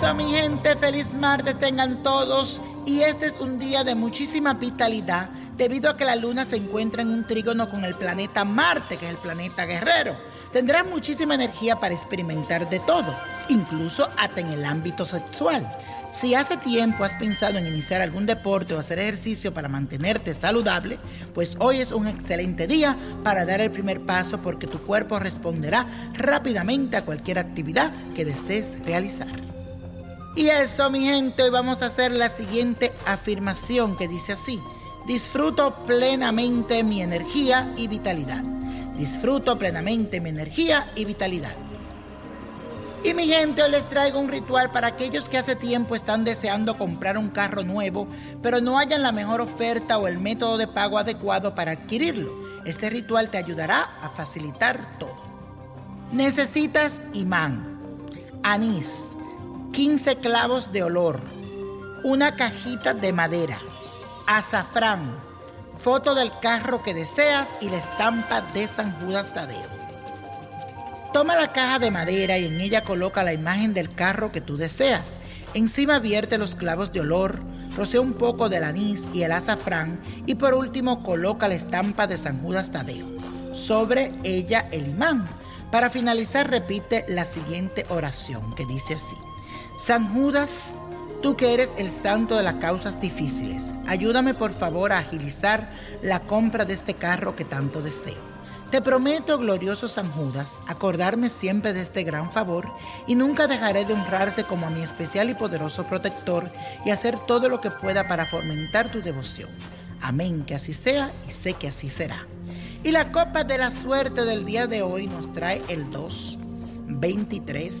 Eso, mi gente, feliz martes tengan todos. Y este es un día de muchísima vitalidad debido a que la luna se encuentra en un trígono con el planeta Marte, que es el planeta guerrero. Tendrás muchísima energía para experimentar de todo, incluso hasta en el ámbito sexual. Si hace tiempo has pensado en iniciar algún deporte o hacer ejercicio para mantenerte saludable, pues hoy es un excelente día para dar el primer paso porque tu cuerpo responderá rápidamente a cualquier actividad que desees realizar. Y eso, mi gente, hoy vamos a hacer la siguiente afirmación que dice así. Disfruto plenamente mi energía y vitalidad. Disfruto plenamente mi energía y vitalidad. Y mi gente, hoy les traigo un ritual para aquellos que hace tiempo están deseando comprar un carro nuevo, pero no hayan la mejor oferta o el método de pago adecuado para adquirirlo. Este ritual te ayudará a facilitar todo. Necesitas imán, anís, 15 clavos de olor, una cajita de madera, azafrán, foto del carro que deseas y la estampa de San Judas Tadeo. Toma la caja de madera y en ella coloca la imagen del carro que tú deseas. Encima vierte los clavos de olor, rocea un poco del anís y el azafrán y por último coloca la estampa de San Judas Tadeo. Sobre ella el imán. Para finalizar repite la siguiente oración que dice así. San Judas, tú que eres el santo de las causas difíciles, ayúdame por favor a agilizar la compra de este carro que tanto deseo. Te prometo, glorioso San Judas, acordarme siempre de este gran favor y nunca dejaré de honrarte como a mi especial y poderoso protector y hacer todo lo que pueda para fomentar tu devoción. Amén, que así sea y sé que así será. Y la copa de la suerte del día de hoy nos trae el 2, 23,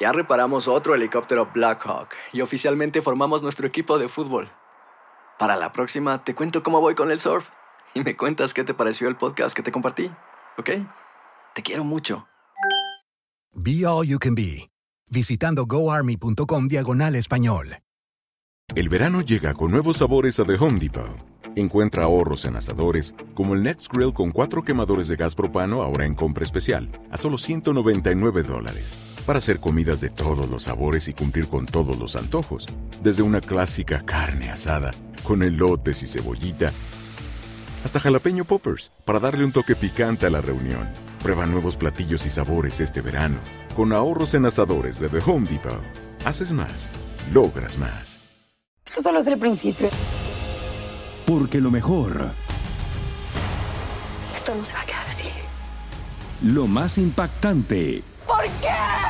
Ya reparamos otro helicóptero Black Hawk y oficialmente formamos nuestro equipo de fútbol. Para la próxima te cuento cómo voy con el surf y me cuentas qué te pareció el podcast que te compartí, ¿ok? Te quiero mucho. Be All You Can Be, visitando goarmy.com diagonal español. El verano llega con nuevos sabores a The Home Depot. Encuentra ahorros en asadores, como el Next Grill con cuatro quemadores de gas propano ahora en compra especial, a solo 199 dólares. Para hacer comidas de todos los sabores y cumplir con todos los antojos. Desde una clásica carne asada, con elotes y cebollita, hasta jalapeño poppers, para darle un toque picante a la reunión. Prueba nuevos platillos y sabores este verano, con ahorros en asadores de The Home Depot. Haces más, logras más. Esto solo es el principio. Porque lo mejor. Esto no se va a quedar así. Lo más impactante. ¿Por qué?